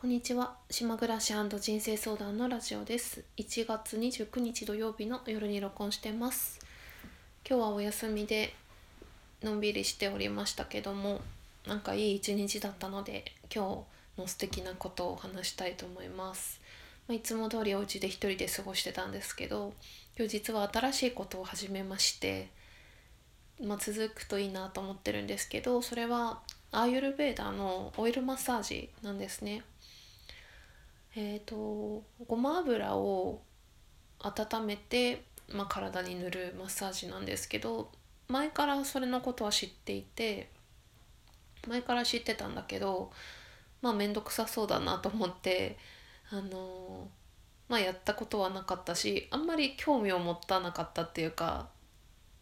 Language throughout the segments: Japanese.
こんにちは。島暮らし人生相談のラジオです。1月29日土曜日の夜に録音してます。今日はお休みでのんびりしておりましたけどもなんかいい一日だったので今日の素敵なことを話したいと思います。ま、いつも通りお家で一人で過ごしてたんですけど今日実は新しいことを始めましてまあ、続くといいなと思ってるんですけどそれはアーユルベーダーのオイルマッサージなんですね。え、ー、とごま油を温めて、まあ、体に塗るマッサージなんですけど前からそれのことは知っていて前から知ってたんだけどまあ面倒くさそうだなと思ってあのまあやったことはなかったしあんまり興味を持たなかったっていうか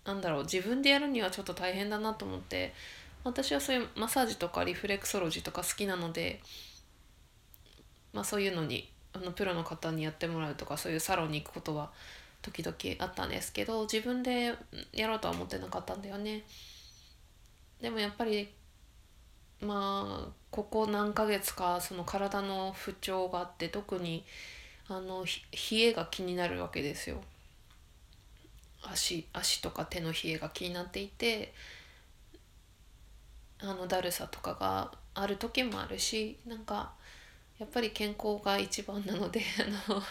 なんだろう自分でやるにはちょっと大変だなと思って私はそういうマッサージとかリフレクソロジーとか好きなのでまあ、そういうのにあのプロの方にやってもらうとかそういうサロンに行くことは時々あったんですけど自分でやろうとは思ってなかったんだよね。でもやっぱりまあここ何ヶ月かその体の不調があって特にあの冷えが気になるわけですよ。足足とか手の冷えが気になっていてあのだるさとかがある時もあるしなんかやっぱり健康が一番なので あの、ま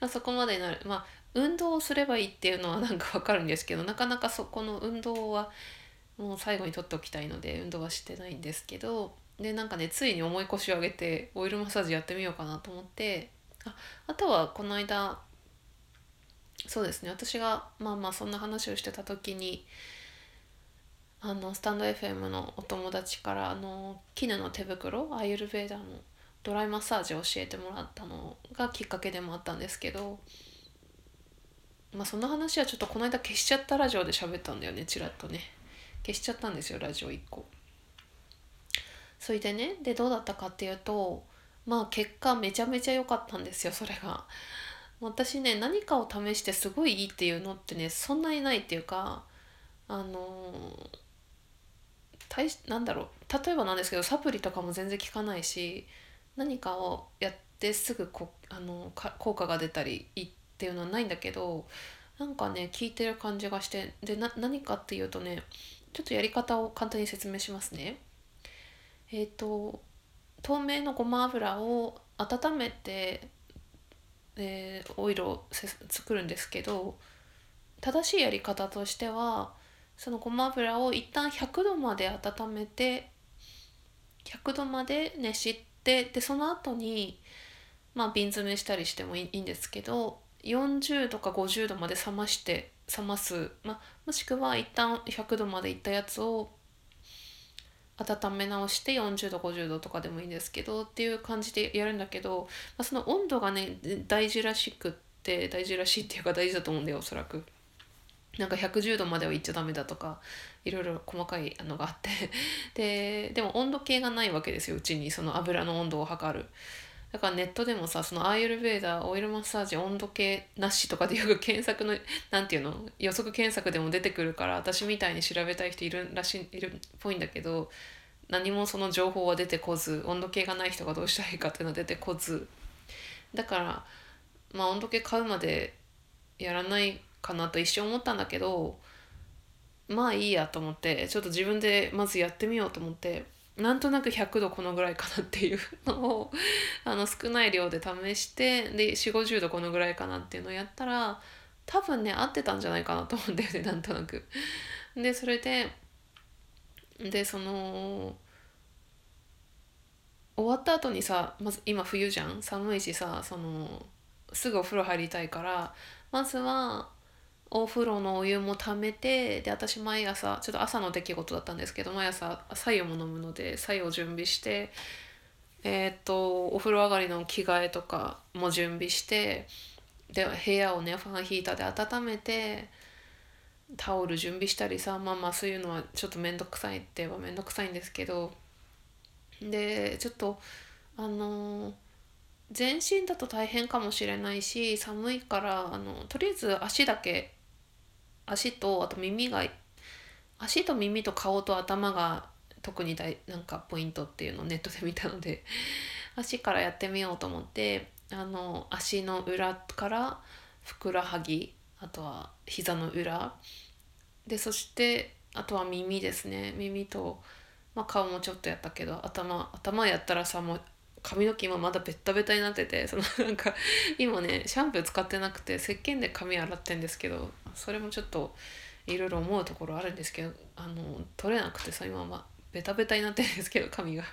あ、そこまでになるまあ運動をすればいいっていうのはなんかわかるんですけどなかなかそこの運動はもう最後に取っておきたいので運動はしてないんですけどでなんかねついに重い腰を上げてオイルマッサージやってみようかなと思ってああとはこの間そうですね私がまあまあそんな話をしてた時にあのスタンド FM のお友達からあの絹の手袋アイユルベーダーのドライマッサージを教えてもらったのがきっかけでもあったんですけどまあその話はちょっとこの間消しちゃったラジオで喋ったんだよねちらっとね。消しちゃったんですよラジオ1個。それでねでどうだったかっていうとまあ結果めちゃめちゃ良かったんですよそれが。私ね何かを試してすごいいいっていうのってねそんなにないっていうかあの大なんだろう。例えばなんですけどサプリとかも全然効かないし何かをやってすぐこあの効果が出たりっていうのはないんだけどなんかね効いてる感じがしてで何かっていうとねちょっとやり方を簡単に説明しますね。えっ、ー、と透明のごま油を温めて、えー、オイルを作るんですけど正しいやり方としてはそのごま油を一旦100度まで温めて100度まで熱しでその後にまあ瓶詰めしたりしてもいいんですけど40度か50度まで冷まして冷ます、まあ、もしくは一旦100度までいったやつを温め直して40度50度とかでもいいんですけどっていう感じでやるんだけど、まあ、その温度がね大事らしくって大事らしいっていうか大事だと思うんだよおそらく。なんか110度までは行っちゃダメだとかいろいろ細かいのがあって。ででも温度計がないわけですようちにその油の温度を測る。だからネットでもさそのアーユルベーダーオイルマッサージ温度計なしとかでよく検索の何て言うの予測検索でも出てくるから私みたいに調べたい人いるらしいいるっぽいんだけど何もその情報は出てこず温度計がない人がどうしたらいいかっていうのは出てこず。だからまあ温度計買うまでやらないかなと一瞬思ったんだけどまあいいやと思ってちょっと自分でまずやってみようと思ってなんとなく100度このぐらいかなっていうのをあの少ない量で試してで4 5 0度このぐらいかなっていうのをやったら多分ね合ってたんじゃないかなと思うんだよねなんとなく。でそれででその終わった後にさまず今冬じゃん？寒いしさそのすぐお風呂入りたいからまずはお風呂のお湯もためてで私毎朝ちょっと朝の出来事だったんですけど毎朝白湯も飲むので白湯を準備してえー、っとお風呂上がりの着替えとかも準備してで部屋をねファンヒーターで温めてタオル準備したりさまあまあそういうのはちょっと面倒くさいって言えば面倒くさいんですけどでちょっとあのー全身だと大変かもしれないし寒いからあのとりあえず足だけ足とあと耳が足と耳と顔と頭が特に大なんかポイントっていうのをネットで見たので 足からやってみようと思ってあの足の裏からふくらはぎあとは膝の裏でそしてあとは耳ですね。耳と、まあ、顔もちょっとやったけど頭頭やったらさもう髪の毛今まだベッタベタになっててその なんか今ねシャンプー使ってなくて石鹸で髪洗ってんですけどそれもちょっといろいろ思うところあるんですけどあの取れなくてさ今まベタベタになってるんですけど髪が。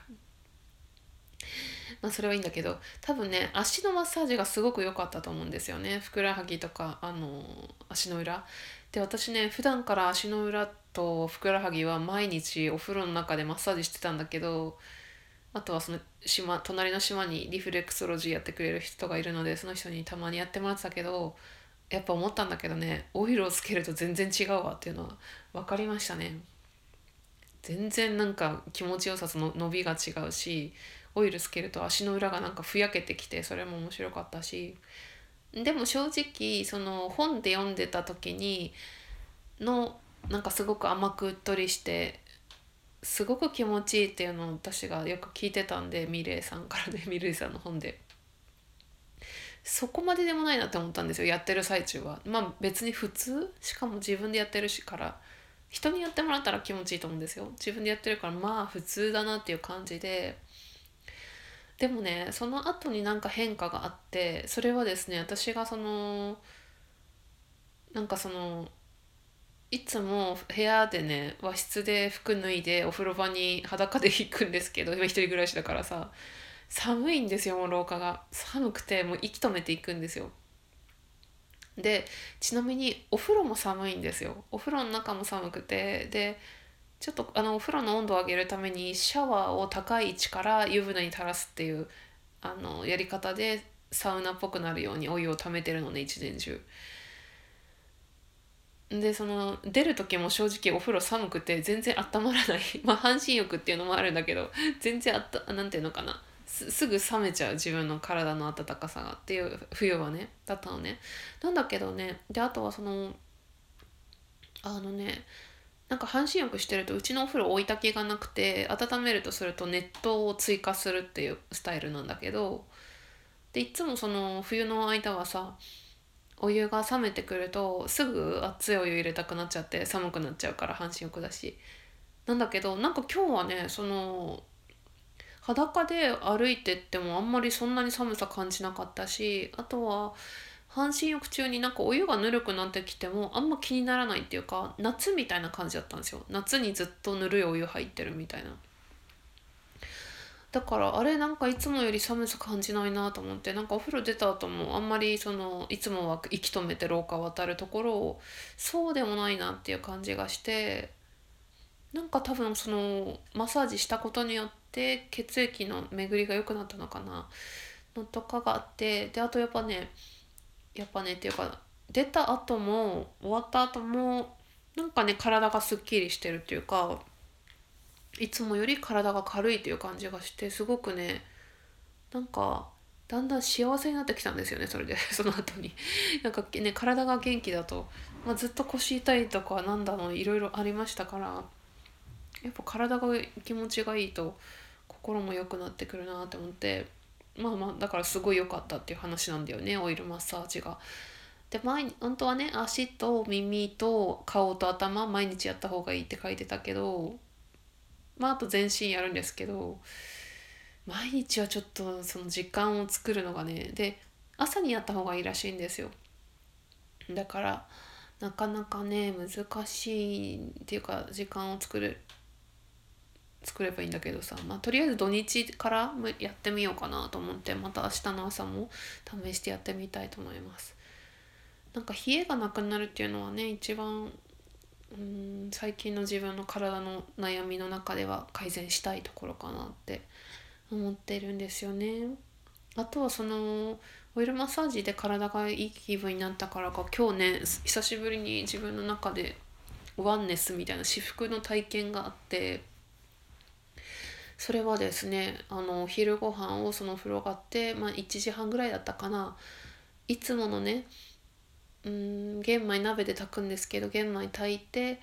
まあそれはいいんだけど多分ね足のマッサージがすごく良かったと思うんですよねふくらはぎとかあの足の裏で私ね普段から足の裏とふくらはぎは毎日お風呂の中でマッサージしてたんだけどあとはその島隣の島にリフレクソロジーやってくれる人がいるのでその人にたまにやってもらってたけどやっぱ思ったんだけどねオイルをつけると全然違うわっていうのは分かりましたね。全然なんか気持ちよさその伸びが違うしオイルつけると足の裏がなんかふやけてきてそれも面白かったし。でも正直その本で読んでた時にのなんかすごく甘くうっとりしてすごく気持ちいいっていうのを私がよく聞いてたんでミレイさんからね ミレイさんの本で。そこまででもないなって思ったんですよやってる最中は。まあ別に普通しかも自分でやってるしから人にやってもらったら気持ちいいと思うんですよ。自分でやってるからまあ普通だなっていう感じで。でもねその後になんか変化があってそれはですね私がそのなんかそのいつも部屋でね和室で服脱いでお風呂場に裸で行くんですけど今一人暮らしだからさ寒いんですよもう廊下が。寒くてもう息止めていくんですよ。でちなみにお風呂も寒いんですよ。お風呂の中も寒くてでちょっとあのお風呂の温度を上げるためにシャワーを高い位置から湯船に垂らすっていうあのやり方でサウナっぽくなるようにお湯を溜めてるのね一年中。でその出る時も正直お風呂寒くて全然温まらない。まあ半身浴っていうのもあるんだけど全然あったなんていうのかな。すぐ冷めちゃう自分の体の温かさがっていう冬はねだったのね。なんだけどねであとはそのあのねなんか半身浴してるとうちのお風呂追い炊きがなくて温めるとすると熱湯を追加するっていうスタイルなんだけどでいつもその冬の間はさお湯が冷めてくるとすぐ熱いお湯入れたくなっちゃって寒くなっちゃうから半身浴だし。なんだけどなんか今日はねその裸で歩いてってもあんまりそんなに寒さ感じなかったしあとは半身浴中になんかお湯がぬるくなってきてもあんま気にならないっていうか夏みたいな感じだったんですよ。夏にずっとぬるいお湯入ってるみたいな。だからあれなんかいつもより寒さ感じないなと思ってなんかお風呂出た後もあんまりそのいつもは息止めて廊下渡るところをそうでもないなっていう感じがしてなんか多分そのマッサージしたことによって血液の巡りが良くなったのかなのとかがあってであとやっぱねやっぱねっていうか出た後も終わった後もなんかね体がすっきりしてるっていうかいつもより体が軽いという感じがしてすごくねなんかだんだん幸せになってきたんですよねそれで その後に なんかね体が元気だと、まあ、ずっと腰痛いとかなんだのいろいろありましたからやっぱ体が気持ちがいいと心も良くなってくるなって思ってまあまあだからすごい良かったっていう話なんだよねオイルマッサージが。で前本当はね足と耳と顔と頭毎日やった方がいいって書いてたけどまああと全身やるんですけど毎日はちょっとその時間を作るのがねで朝にやった方がいいらしいんですよ。だからなかなかね難しいっていうか時間を作る作ればいいんだけどさ、まあ、とりあえず土日からやってみようかなと思ってまた明日の朝も試してやってみたいと思います。なんか冷えがなくなるっていうのはね一番うん最近の自分の体の悩みの中では改善したいところかなって思ってるんですよね。あとはそのオイルマッサージで体がいい気分になったからか今日ね久しぶりに自分の中でワンネスみたいな至福の体験があってそれはですねあの昼ご飯をその風呂があって、まあ、1時半ぐらいだったかないつものねうん玄米鍋で炊くんですけど玄米炊いて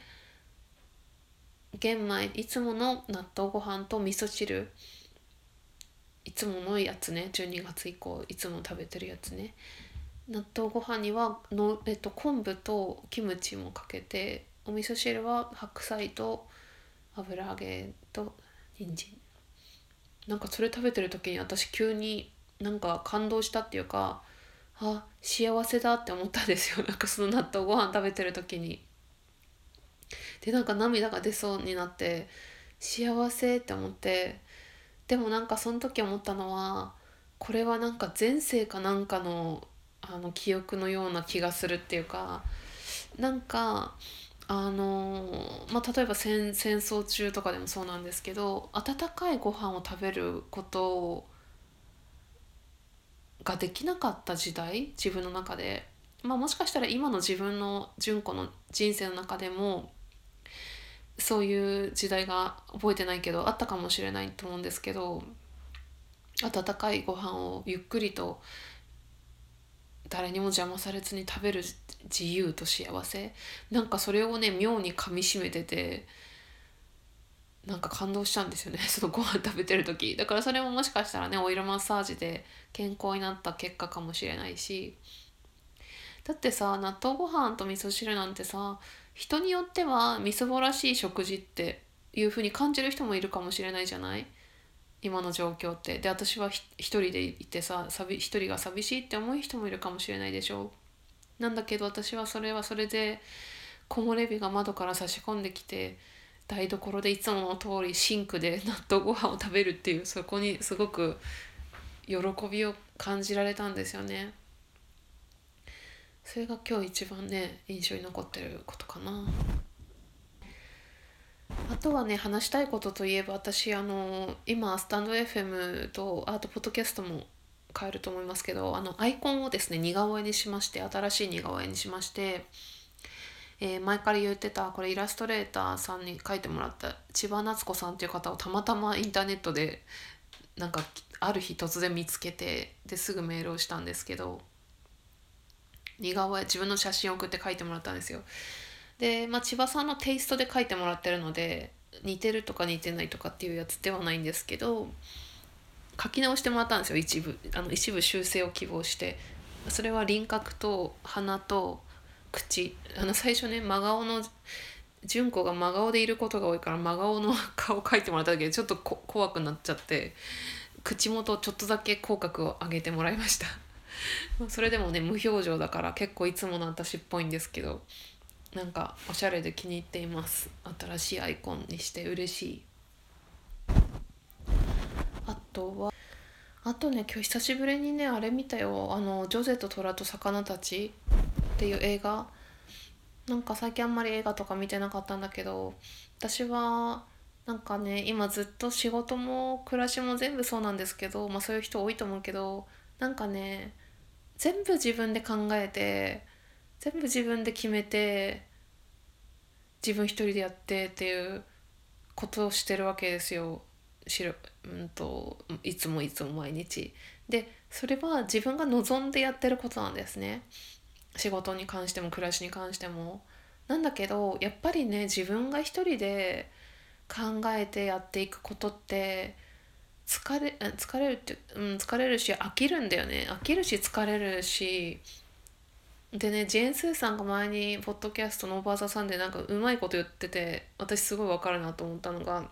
玄米いつもの納豆ご飯と味噌汁。いつものやつね12月以降いつも食べてるやつね。納豆ご飯にはの、えっと、昆布とキムチもかけてお味噌汁は白菜と油揚げと人参。なんかそれ食べてる時に私急になんか感動したっていうかあ幸せだって思ったんですよ なんかその納豆ご飯食べてる時に。でなんか涙が出そうになって幸せって思ってでもなんかその時思ったのはこれはなんか前世かなんかのあの記憶のような気がするっていうかなんかあのまあ、例えば戦戦争中とかでもそうなんですけど温かいご飯を食べることをができなかった時代自分の中で、まあ、もしかしたら今の自分の純子の人生の中でもそういう時代が覚えてないけどあったかもしれないと思うんですけど温かいご飯をゆっくりと誰にも邪魔されずに食べる自由と幸せ。なんかそれをね妙にかみしめててなんか感動したんですよね。そのご飯食べてる時。だからそれももしかしたらねオイルマッサージで健康になった結果かもしれないし。だってさ納豆ご飯と味噌汁なんてさ人によってはみそぼらしい食事っていう風に感じる人もいるかもしれないじゃない？今の状況って。で私は一人でいてさ一人が寂しいって思う人もいるかもしれないでしょ。なんだけど私はそれはそれで木漏れ日が窓から差し込んできて台所でいつもの通りシンクで納豆ご飯を食べるっていうそこにすごく喜びを感じられたんですよね。それが今日一番ね印象に残ってることかな。あとはね話したいことといえば私あの今スタンド FM とあとポッドキャストも変えると思いますけどあのアイコンをですね似顔絵にしまして新しい似顔絵にしまして、えー、前から言ってたこれイラストレーターさんに書いてもらった千葉夏子さんっていう方をたまたまインターネットでなんかある日突然見つけてですぐメールをしたんですけど似顔絵自分の写真を送って書いてもらったんですよ。で、まあ、千葉さんのテイストで書いてもらってるので似てるとか似てないとかっていうやつではないんですけど書き直してもらったんですよ一部あの一部修正を希望してそれは輪郭と鼻と口あの最初ね真顔の純子が真顔でいることが多いから真顔の顔描いてもらっただけでちょっと怖くなっちゃって口元ちょっとだけ口角を上げてもらいました。それでもね無表情だから結構いつもの私っぽいんですけどなんかおしゃれで気に入っています。新しいアイコンにして嬉しい。あとはあとね今日久しぶりにねあれ見たよ。あの「ジョゼと虎と魚たち」っていう映画。なんか最近あんまり映画とか見てなかったんだけど私はなんかね今ずっと仕事も暮らしも全部そうなんですけどまあそういう人多いと思うけどなんかね全部自分で考えて全部自分で決めて自分一人でやってっていうことをしてるわけですよ。しろ、うんと、いつもいつも毎日。でそれは自分が望んでやってることなんですね。仕事に関しても暮らしに関しても。なんだけどやっぱりね自分が一人で考えてやっていくことって疲れ疲れるって、うん、疲れるし飽きるんだよね飽きるし疲れるしでねジェーン・スーさんが前にポッドキャストのオーバーザさんでなんかうまいこと言ってて私すごいわかるなと思ったのが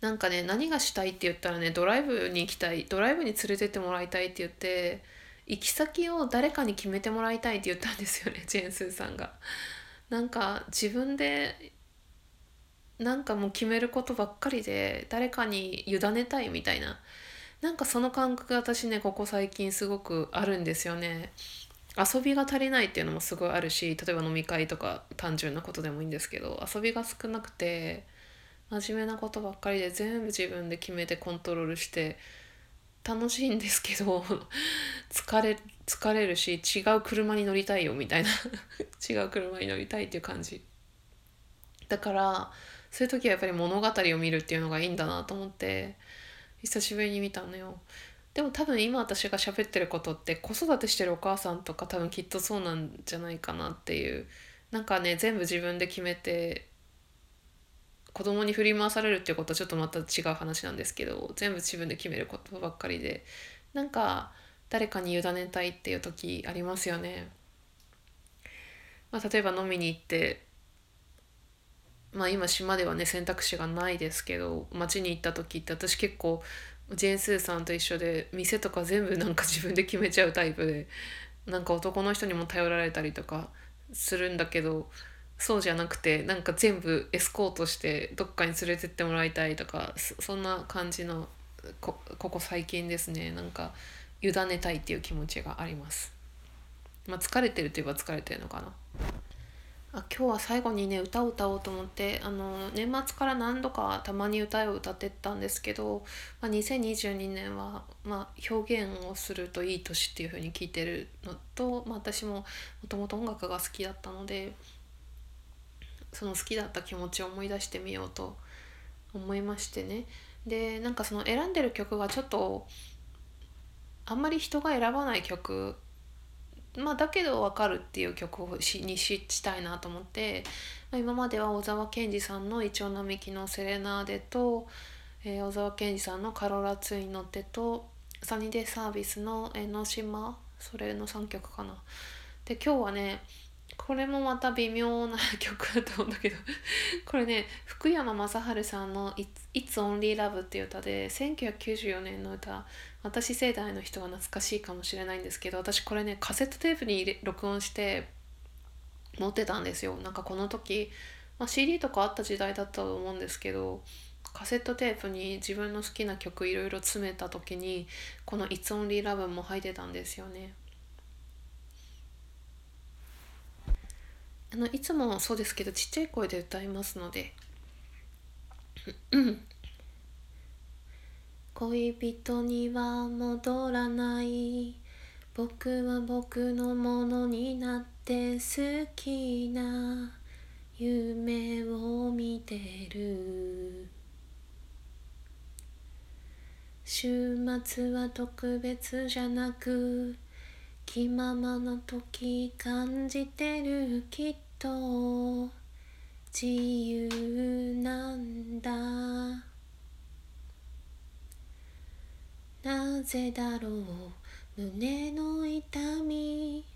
なんかね何がしたいって言ったらねドライブに行きたいドライブに連れてってもらいたいって言って行き先を誰かに決めてもらいたいって言ったんですよねジェーン・スーさんが。なんか自分でなんかもう決めることばっかりで誰かに委ねたいみたいななんかその感覚が私ねここ最近すごくあるんですよね。遊びが足りないっていうのもすごいあるし例えば飲み会とか単純なことでもいいんですけど遊びが少なくて真面目なことばっかりで全部自分で決めてコントロールして楽しいんですけど 疲れ疲れるし違う車に乗りたいよみたいな。違う車に乗りたいっていう感じ。だからそういう時はやっぱり物語を見るっていうのがいいんだなと思って久しぶりに見たのよ。でも多分今私が喋ってることって子育てしてるお母さんとか多分きっとそうなんじゃないかなっていう。なんかね全部自分で決めて子供に振り回されるっていうことはちょっとまた違う話なんですけど全部自分で決めることばっかりでなんか誰かに委ねたいっていう時ありますよね。まあ、例えば飲みに行ってまあ今島ではね選択肢がないですけど街に行った時って私結構ジェーン・スーさんと一緒で店とか全部なんか 自分で決めちゃうタイプでなんか男の人にも頼られたりとかするんだけどそうじゃなくてなんか全部エスコートしてどっかに連れてってもらいたいとかそんな感じのここ最近ですねなんか委ねたいっていう気持ちがあります。まあ、疲れてるといえば疲れてるのかな。あ今日は最後にね歌を歌おうと思ってあの年末から何度かたまに歌を歌ってたんですけど、まあ、2022年は、まあ、表現をするといい年っていう風に聞いてるのと、まあ、私ももともと音楽が好きだったのでその好きだった気持ちを思い出してみようと思いましてねでなんかその選んでる曲がちょっとあんまり人が選ばない曲まあ、だけど分かるっていう曲をしにしたいなと思って、ま、今までは小沢健二さんの「イチョウ並木のセレナーデと」えー、小沢健二さんの「カロラツインの手」とサニーデイサービスの「江ノ島」それの3曲かな。で今日はねこれもまた微妙な曲だと思うんだけど。これね福山雅治さんの「It's Only Love」っていう歌で1994年の歌。私世代の人は懐かしいかもしれないんですけど私これねカセットテープに録音して持ってたんですよ。なんかこの時、まあ、CD とかあった時代だったと思うんですけどカセットテープに自分の好きな曲いろいろ詰めた時にこの「It's Only Love」も入ってたんですよね。あのいつもそうですけどちっちゃい声で歌いますので。恋人には戻らない。僕は僕のものになって好きな夢を見てる。週末は特別じゃなく気ままな時感じてる。きっとと自由なんだ。なぜだろう胸の痛み。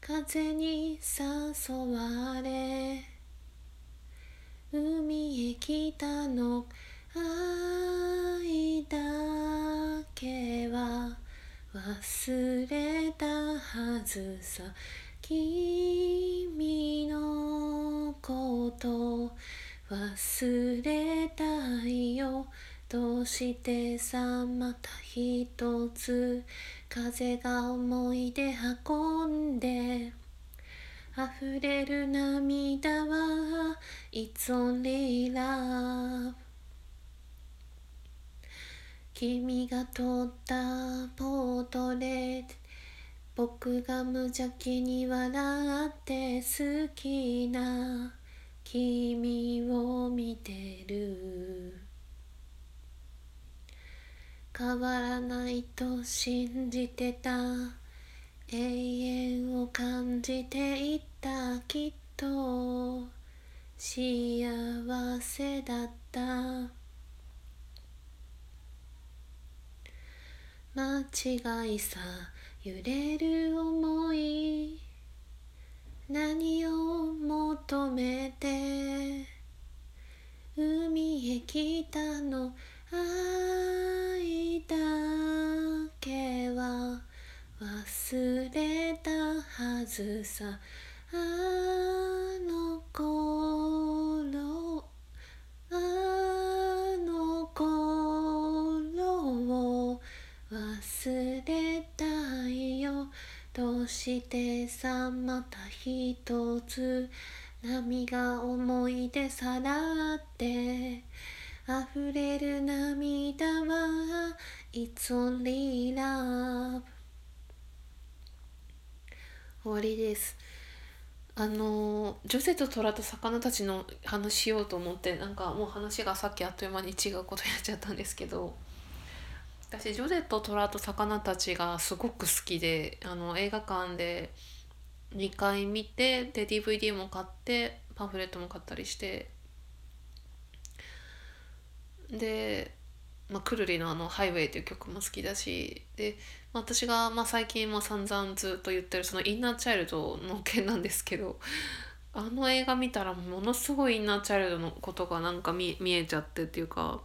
風に誘われ海へ来たの。愛だけは忘れたはずさ。君のこと忘れたいよ。どうしてさまた一つ風が思い出運んで。溢れる涙は It's only love 君が撮ったポートレート僕が無邪気に笑って好きな君を見てる。変わらないと信じてた永遠を感じていたきっと。幸せだった。間違いさ。揺れる思い何を求めて？海へ来たの？愛だけは忘れたはずさ。あのしてさまた一つ波が思い出さらって溢れる涙は It's only love 終わりです。あのジョゼと虎と魚たちの話しようと思ってなんかもう話がさっきあっという間に違うことになっちゃったんですけど。私ジョゼと虎と魚たちがすごく好きであの映画館で2回見てで DVD も買ってパンフレットも買ったりしてで、まあ、くるりのあの「ハイウェイ」っていう曲も好きだしで、私がまあ最近も散々ずっと言ってるそのインナーチャイルドの件なんですけどあの映画見たらものすごいインナーチャイルドのことがなんか見見えちゃってっていうか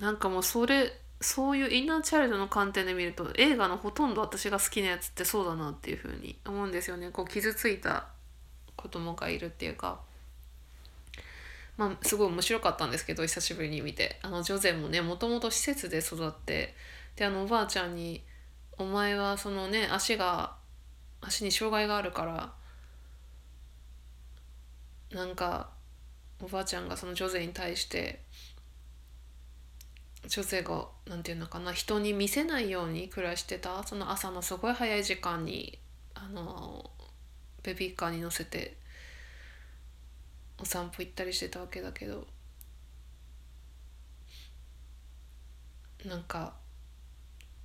なんかもうそれそういうインナーチャイルドの観点で見ると映画のほとんど私が好きなやつってそうだなっていうふうに思うんですよね。こう傷ついた子供がいるっていうか。まあすごい面白かったんですけど久しぶりに見て。あのジョゼもねもともと施設で育ってであのおばあちゃんに「お前はそのね足が足に障害があるからなんかおばあちゃんがそのジョゼに対して女性が何て言うのかな人に見せないように暮らしてたその朝のすごい早い時間にあのベビーカーに乗せてお散歩行ったりしてたわけだけどなんか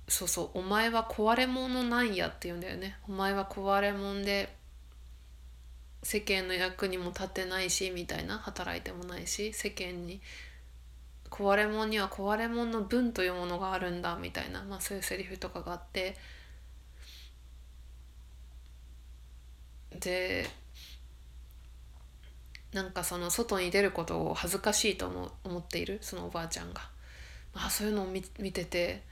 そうそう「お前は壊れ物なんや」って言うんだよね。お前は壊れ物で世間の役にも立てないしみたいな働いてもないし世間に壊れ物には壊れ物の分というものがあるんだみたいな、まあ、そういうセリフとかがあってでなんかその外に出ることを恥ずかしいと思思っているそのおばあちゃんが、まあ、そういうのを見見てて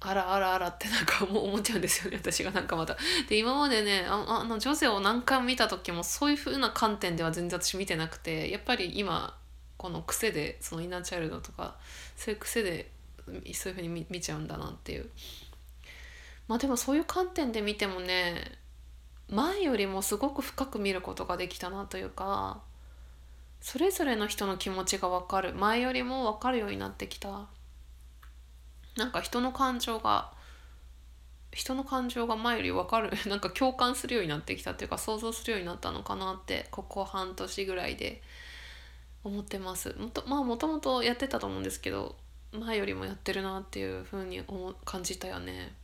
あらあらあらってなんかもう 思っちゃうんですよね私がなんかまた。で今までねああの女性を何回も見た時もそういう風な観点では全然私見てなくてやっぱり今この癖でそのイナーチャイルドとかそういう癖でそういうふうに見ちゃうんだなっていう。まあでもそういう観点で見てもね前よりもすごく深く見ることができたなというかそれぞれの人の気持ちが分かる。前よりも分かるようになってきた。なんか人の感情が人の感情が前より分かる。なんか共感するようになってきたっていうか想像するようになったのかなってここ半年ぐらいで。思ってます。もとまあもともとやってたと思うんですけど前よりもやってるなっていう風に思感じたよね。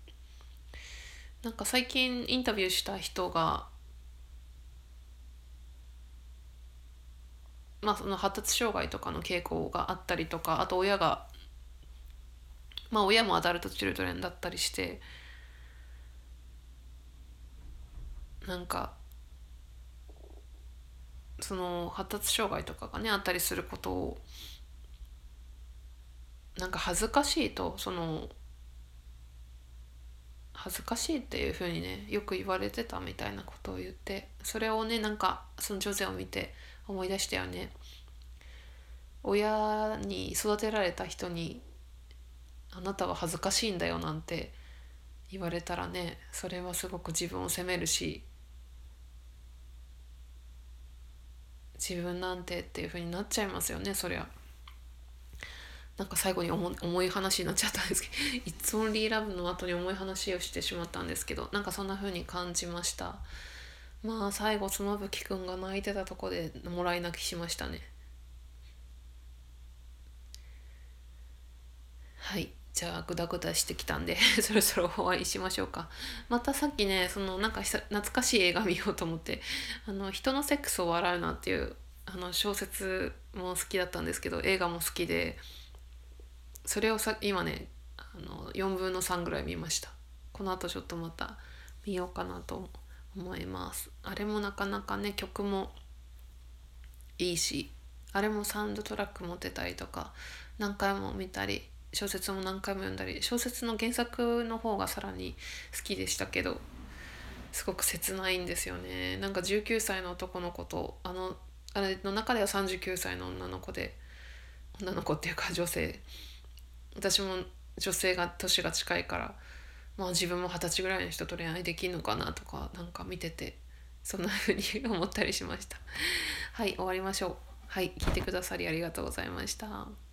なんか最近インタビューした人がまあその発達障害とかの傾向があったりとかあと親がまあ親もアダルトチルドレンだったりしてなんかその発達障害とかがねあったりすることをなんか恥ずかしいとその恥ずかしいっていうふうにねよく言われてたみたいなことを言ってそれをねなんかその女性を見て思い出したよね。親に育てられた人に「あなたは恥ずかしいんだよ」なんて言われたらねそれはすごく自分を責めるし自分なんてっていう風になっちゃいますよねそりゃ。なんか最後に重い話になっちゃったんですけど「It's Only Love」の後に重い話をしてしまったんですけどなんかそんな風に感じました。まあ最後妻夫木くんが泣いてたとこでもらい泣きしましたね。はい。じゃあグダグダしてきたんで そろそろ終わりしましょうか。またさっきねそのなんか懐かしい映画見ようと思って「あの人のセックスを笑うな」っていうあの小説も好きだったんですけど映画も好きでそれをさ今ねあの4分の3ぐらい見ました。このあとちょっとまた見ようかなと思います。あれもなかなかね曲もいいしあれもサウンドトラック持ってたりとか何回も見たり小説も何回も読んだり小説の原作の方がさらに好きでしたけどすごく切ないんですよね。なんか19歳の男の子とあのあれの中では39歳の女の子で女の子っていうか女性。私も女性が年が近いからまあ自分も二十歳ぐらいの人と恋愛できるのかなとかなんか見ててそんな風に思ったりしました。はい終わりましょう。はい聞いてくださりありがとうございました。